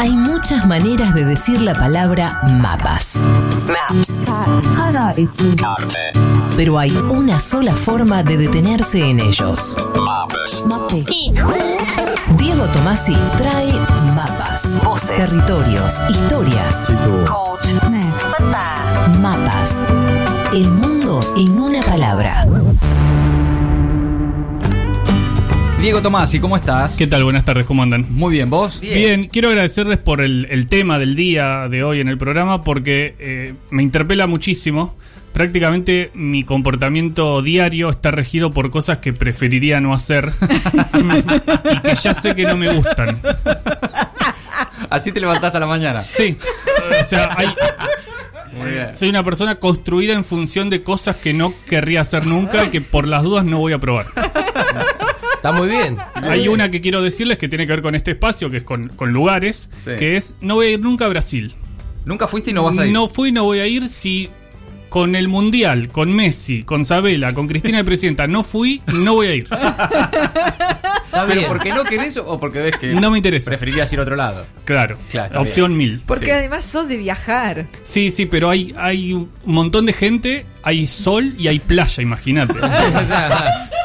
Hay muchas maneras de decir la palabra mapas. Maps. Pero hay una sola forma de detenerse en ellos. Diego Tomasi trae mapas, voces, territorios, historias. Mapas. El mundo en una palabra. Diego Tomasi, ¿cómo estás? ¿Qué tal? Buenas tardes, ¿cómo andan? Muy bien, ¿vos? Bien, quiero agradecerles por el, el tema del día de hoy en el programa porque eh, me interpela muchísimo. Prácticamente mi comportamiento diario está regido por cosas que preferiría no hacer y que ya sé que no me gustan. Así te levantás a la mañana. Sí, o sea, hay, bien. soy una persona construida en función de cosas que no querría hacer nunca y que por las dudas no voy a probar. Está muy bien. Hay una que quiero decirles que tiene que ver con este espacio, que es con, con lugares, Sí. que es no voy a ir nunca a Brasil. Nunca fuiste y no vas a ir. No fui, no voy a ir si con el Mundial, con Messi, con Sabela, con Cristina de Presidenta, no fui, no voy a ir. Está ¿Pero porque no querés o porque ves que No me interesa. preferirías ir a otro lado? Claro, Claro, opción mil. Porque Sí. además sos de viajar. Sí, sí, pero hay, hay un montón de gente, hay sol y hay playa, imagínate.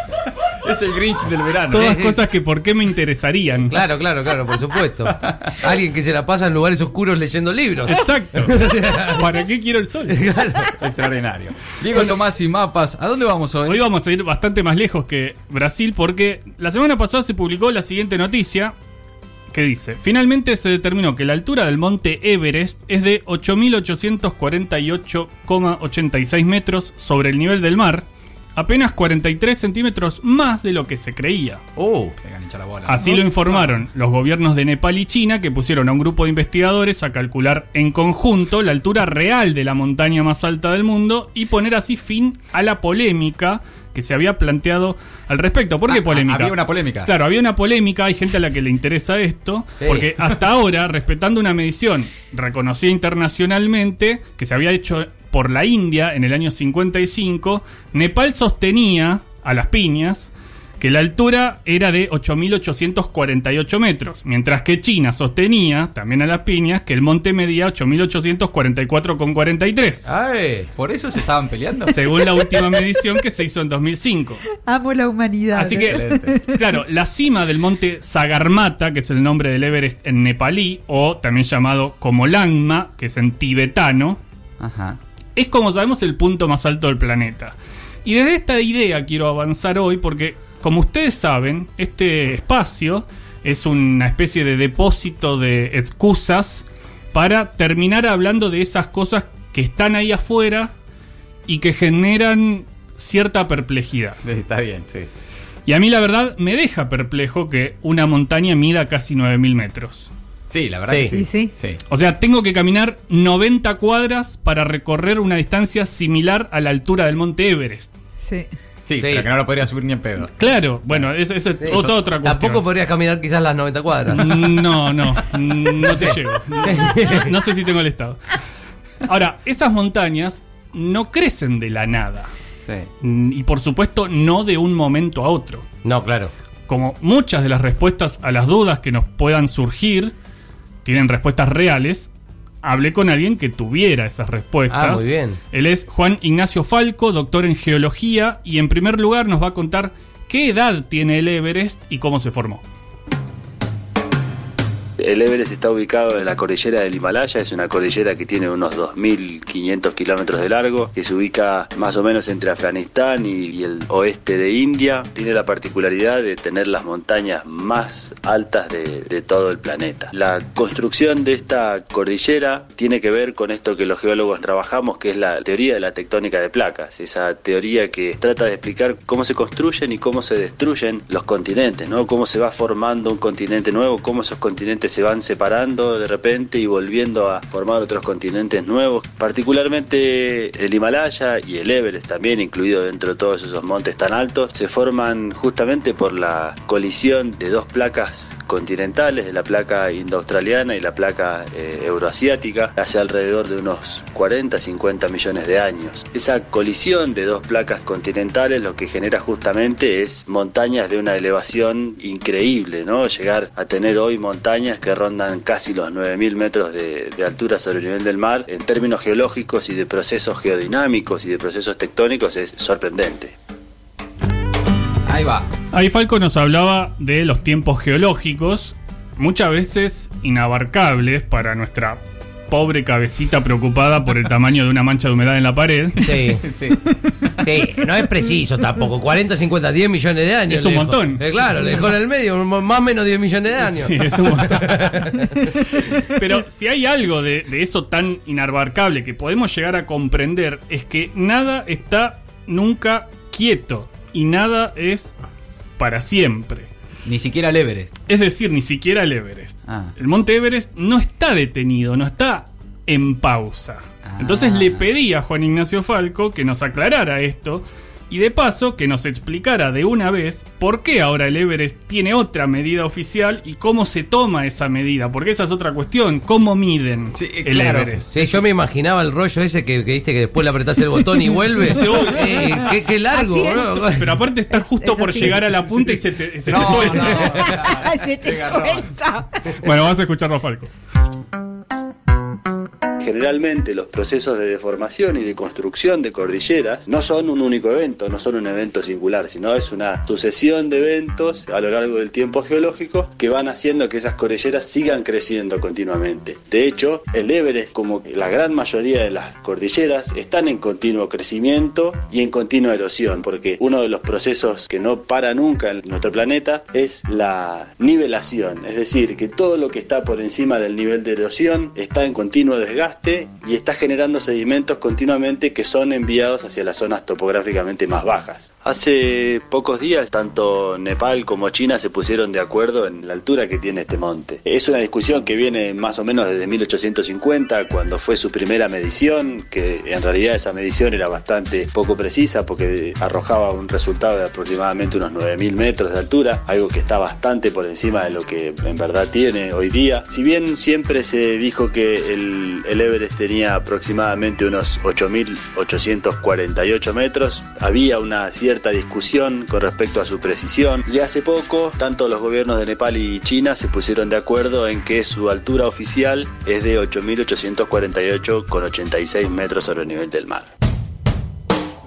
Es el Grinch del verano. Todas cosas que por qué me interesarían. Claro, claro, claro, por supuesto. Alguien que se la pasa en lugares oscuros leyendo libros. Exacto. ¿Para qué quiero el sol? Extraordinario. Diego Tomasi, mapas. ¿A dónde vamos hoy? Hoy vamos a ir bastante más lejos que Brasil porque la semana pasada se publicó la siguiente noticia que dice, finalmente se determinó que la altura del monte Everest es de 8.848,86 metros sobre el nivel del mar, apenas 43 centímetros más de lo que se creía. Oh, la bola. Así lo informaron los gobiernos de Nepal y China que pusieron a un grupo de investigadores a calcular en conjunto la altura real de la montaña más alta del mundo y poner así fin a la polémica que se había planteado al respecto. ¿Por qué Ah, polémica? había una polémica. Claro, había una polémica, hay gente a la que le interesa esto, Sí. porque hasta ahora, respetando una medición reconocida internacionalmente, que se había hecho por la India en el año 55, Nepal sostenía a las piñas que la altura era de 8.848 metros, mientras que China sostenía, también a las piñas, que el monte medía 8.844,43. Ay, ¿Por eso se estaban peleando? Según la última medición que se hizo en 2005. Amo la humanidad. Así que, Excelente. claro, la cima del monte Sagarmatha, que es el nombre del Everest en nepalí, o también llamado como Langma, que es en tibetano, Ajá. es como sabemos el punto más alto del planeta. Y desde esta idea quiero avanzar hoy porque, como ustedes saben, este espacio es una especie de depósito de excusas para terminar hablando de esas cosas que están ahí afuera y que generan cierta perplejidad. Sí, está bien, sí. Y a mí la verdad me deja perplejo que una montaña mida casi 9.000 metros. Sí, la verdad Sí. que sí. Sí, sí. O sea, tengo que caminar 90 cuadras para recorrer una distancia similar a la altura del monte Everest. Sí. Sí, Sí. pero que no lo podría subir ni en pedo. Claro, bueno, esa es, otra, otra cuestión. Tampoco podrías caminar quizás las 90 cuadras. No, no, no te llego. No, no sé si tengo el estado. Ahora, esas montañas no crecen de la nada. Sí. Y por supuesto, no de un momento a otro. No, claro. como muchas de las respuestas a las dudas que nos puedan surgir tienen respuestas reales, hablé con alguien que tuviera esas respuestas. Ah, muy bien. Él es Juan Ignacio Falco, doctor en geología, y en primer lugar nos va a contar qué edad tiene el Everest y cómo se formó. El Everest está ubicado en la cordillera del Himalaya, es una cordillera que tiene unos 2.500 kilómetros de largo, que se ubica más o menos entre Afganistán y, el oeste de India. Tiene la particularidad de tener las montañas más altas de, de todo el planeta. La construcción de esta cordillera tiene que ver con esto que los geólogos trabajamos, que es la teoría de la tectónica de placas, esa teoría que trata de explicar cómo se construyen y cómo se destruyen los continentes, ¿no? Cómo se va formando un continente nuevo, cómo esos continentes se van separando de repente y volviendo a formar otros continentes nuevos. Particularmente el Himalaya y el Everest también, incluido dentro de todos esos montes tan altos, se forman justamente por la colisión de dos placas continentales, de la placa indoaustraliana y la placa eh, euroasiática, hace alrededor de unos 40, 50 millones de años. Esa colisión de dos placas continentales lo que genera justamente es montañas de una elevación increíble, ¿no? Llegar a tener hoy montañas que rondan casi los 9.000 metros de, de altura sobre el nivel del mar, en términos geológicos y de procesos geodinámicos y de procesos tectónicos es sorprendente. Ahí va. Ahí Falco nos hablaba de los tiempos geológicos, muchas veces inabarcables para nuestra pobre cabecita preocupada por el tamaño de una mancha de humedad en la pared. Sí. Sí. Sí, no es preciso tampoco. 40, 50, 10 millones de años. Es un montón. Eh, claro, le dejó en el medio, más o menos 10 millones de años. Sí, es un montón. Pero si hay algo de, de eso tan inabarcable que podemos llegar a comprender es que nada está nunca quieto y nada es para siempre. Ni siquiera el Everest. Es decir, ni siquiera el Everest. Ah. El monte Everest no está detenido, no está en pausa. Ah. Entonces le pedí a Juan Ignacio Falco que nos aclarara esto y de paso que nos explicara de una vez por qué ahora el Everest tiene otra medida oficial y cómo se toma esa medida, porque esa es otra cuestión, cómo miden Sí, eh, el claro. Everest. Sí, yo me imaginaba el rollo ese que, que viste que después le apretás el botón y vuelve. Sí. Eh, qué, qué largo, bro. Pero aparte está Es- justo es por así. llegar a la punta y se te, se te No, suelta. no. Se te suelta. Bueno, vamos a escucharlo Falco. Generalmente los procesos de deformación y de construcción de cordilleras no son un único evento, no son un evento singular, sino es una sucesión de eventos a lo largo del tiempo geológico que van haciendo que esas cordilleras sigan creciendo continuamente. De hecho, el Everest, como la gran mayoría de las cordilleras, están en continuo crecimiento y en continua erosión, porque uno de los procesos que no para nunca en nuestro planeta es la nivelación, es decir, que todo lo que está por encima del nivel de erosión está en continuo desgaste y está generando sedimentos continuamente que son enviados hacia las zonas topográficamente más bajas. Hace pocos días, tanto Nepal como China se pusieron de acuerdo en la altura que tiene este monte. Es una discusión que viene más o menos desde 1850, cuando fue su primera medición, que en realidad esa medición era bastante poco precisa porque arrojaba un resultado de aproximadamente unos 9.000 metros de altura, algo que está bastante por encima de lo que en verdad tiene hoy día. Si bien siempre se dijo que el, el Everest tenía aproximadamente unos 8.848 metros, había una cierta discusión con respecto a su precisión y hace poco tanto los gobiernos de Nepal y China se pusieron de acuerdo en que su altura oficial es de 8.848,86 metros sobre el nivel del mar.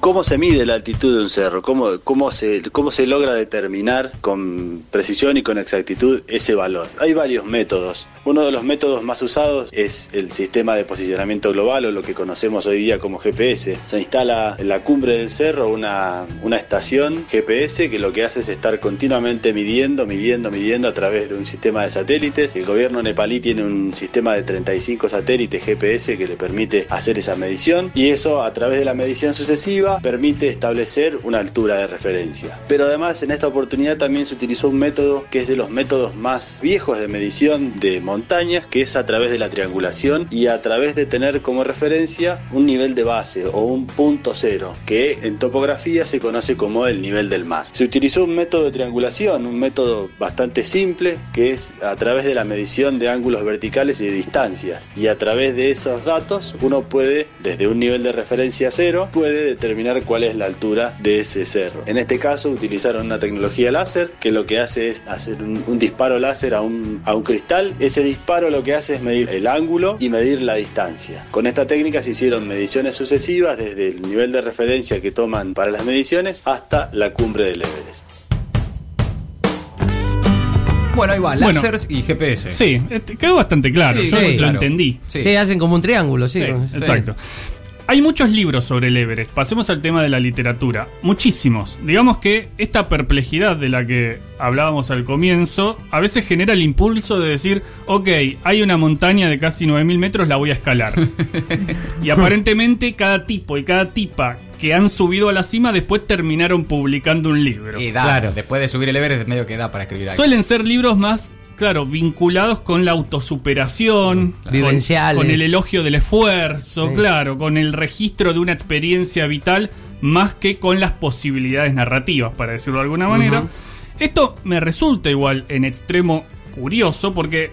¿Cómo se mide la altitud de un cerro? ¿Cómo, cómo, se, ¿Cómo se logra determinar con precisión y con exactitud ese valor? Hay varios métodos. Uno de los métodos más usados es el sistema de posicionamiento global o lo que conocemos hoy día como GPS. Se instala en la cumbre del cerro una, una estación GPS que lo que hace es estar continuamente midiendo, midiendo, midiendo a través de un sistema de satélites. El gobierno nepalí tiene un sistema de 35 satélites GPS que le permite hacer esa medición y eso a través de la medición sucesiva permite establecer una altura de referencia. Pero además en esta oportunidad también se utilizó un método que es de los métodos más viejos de medición de montañas, que es a través de la triangulación y a través de tener como referencia un nivel de base o un punto cero, que en topografía se conoce como el nivel del mar. Se utilizó un método de triangulación, un método bastante simple, que es a través de la medición de ángulos verticales y de distancias. Y a través de esos datos uno puede, desde un nivel de referencia cero, puede determinar cuál es la altura de ese cerro. En este caso utilizaron una tecnología láser que lo que hace es hacer un, un disparo láser a un, a un cristal. Ese disparo lo que hace es medir el ángulo y medir la distancia. Con esta técnica se hicieron mediciones sucesivas desde el nivel de referencia que toman para las mediciones hasta la cumbre del Everest. Bueno, ahí va, Bueno. láseres y GPS. Sí, este, quedó bastante claro, Sí, yo sí, lo claro. entendí. Sí. Sí, hacen como un triángulo, sí. Sí, Sí. exacto. Hay muchos libros sobre el Everest. Pasemos al tema de la literatura. Muchísimos. Digamos que esta perplejidad de la que hablábamos al comienzo a veces genera el impulso de decir, ok, hay una montaña de casi 9.000 metros, la voy a escalar. y aparentemente cada tipo y cada tipa que han subido a la cima después terminaron publicando un libro. Y da, Claro. después de subir el Everest, medio que da para escribir algo. Suelen ser libros más, claro, vinculados con la autosuperación, con- el elogio del esfuerzo, Sí. claro, con el registro de una experiencia vital, más que con las posibilidades narrativas, para decirlo de alguna manera. Esto me resulta igual en extremo curioso porque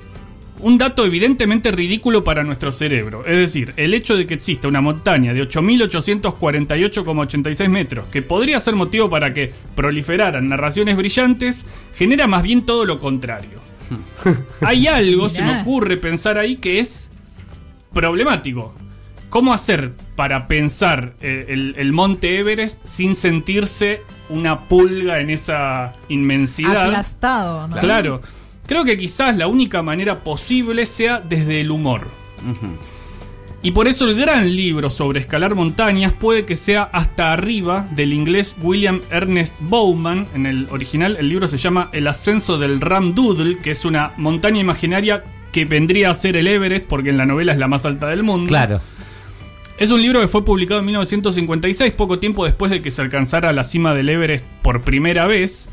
un dato evidentemente ridículo para nuestro cerebro. Es decir, el hecho de que exista una montaña de 8.848,86 metros, que podría ser motivo para que proliferaran narraciones brillantes, genera más bien todo lo contrario. hay algo, se me ocurre pensar ahí, que es problemático. ¿Cómo hacer para pensar eh, el, el monte Everest sin sentirse una pulga en esa inmensidad? Aplastado, ¿no? Claro. Creo que quizás la única manera posible sea desde el humor. Y por eso el gran libro sobre escalar montañas puede que sea hasta arriba del inglés William Ernest Bowman. En el original el libro se llama El ascenso del Ram Doodle, que es una montaña imaginaria que vendría a ser el Everest, porque en la novela es la más alta del mundo. Claro. Es un libro que fue publicado en 1956, poco tiempo después de que se alcanzara la cima del Everest por primera vez.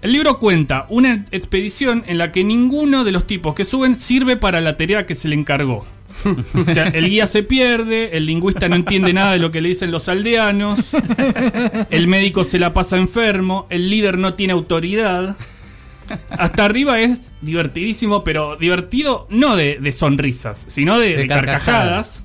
El libro cuenta una expedición en la que ninguno de los tipos que suben sirve para la tarea que se le encargó. O sea, el guía se pierde, el lingüista no entiende nada de lo que le dicen los aldeanos, el médico se la pasa enfermo, el líder no tiene autoridad. Hasta arriba es divertidísimo, pero divertido no de, de sonrisas, sino de, De de carcajadas. carcajadas.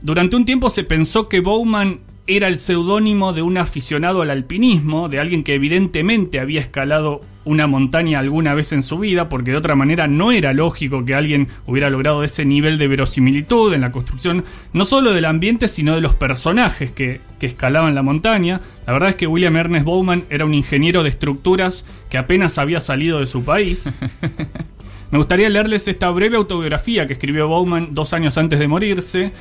Durante un tiempo se pensó que Bowman era el seudónimo de un aficionado al alpinismo, de alguien que evidentemente había escalado una montaña alguna vez en su vida, porque de otra manera no era lógico que alguien hubiera logrado ese nivel de verosimilitud en la construcción, no solo del ambiente, sino de los personajes que, que escalaban la montaña. La verdad es que William Ernest Bowman era un ingeniero de estructuras que apenas había salido de su país. Me gustaría leerles esta breve autobiografía que escribió Bowman dos años antes de morirse.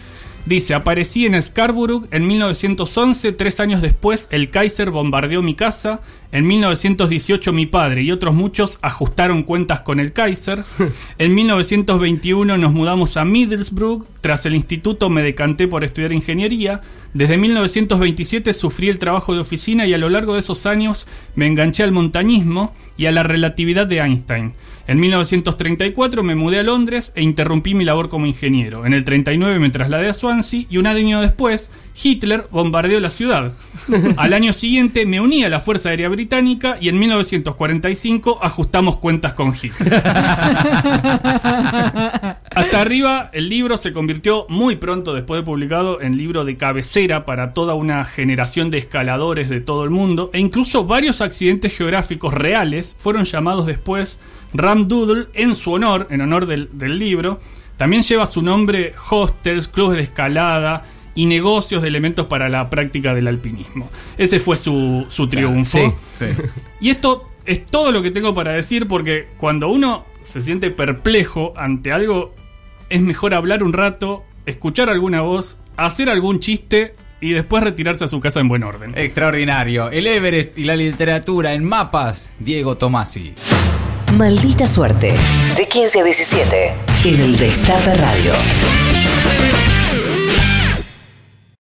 Dice, aparecí en Scarborough en 1911, tres años después el Kaiser bombardeó mi casa, en 1918 mi padre y otros muchos ajustaron cuentas con el Kaiser, en 1921 nos mudamos a Middlesbrough, tras el instituto me decanté por estudiar ingeniería, desde 1927 sufrí el trabajo de oficina y a lo largo de esos años me enganché al montañismo y a la relatividad de Einstein. En 1934 me mudé a Londres e interrumpí mi labor como ingeniero. En el 39 me trasladé a Swansea y un año después Hitler bombardeó la ciudad. Al año siguiente me uní a la Fuerza Aérea Británica y en 1945 ajustamos cuentas con Hitler. Hasta arriba, el libro se convirtió muy pronto después de publicado en libro de cabecera para toda una generación de escaladores de todo el mundo e incluso varios accidentes geográficos reales fueron llamados después Ram Doodle en su honor, en honor del, del libro. También lleva su nombre hostels, clubes de escalada y negocios de elementos para la práctica del alpinismo. Ese fue su, su triunfo. sí. Sí. Y esto es todo lo que tengo para decir porque cuando uno se siente perplejo ante algo, es mejor hablar un rato, escuchar alguna voz, hacer algún chiste y después retirarse a su casa en buen orden. Extraordinario. El Everest y la literatura en mapas. Diego Tomasi. Maldita suerte. De 15 a 17. En el Destape Radio.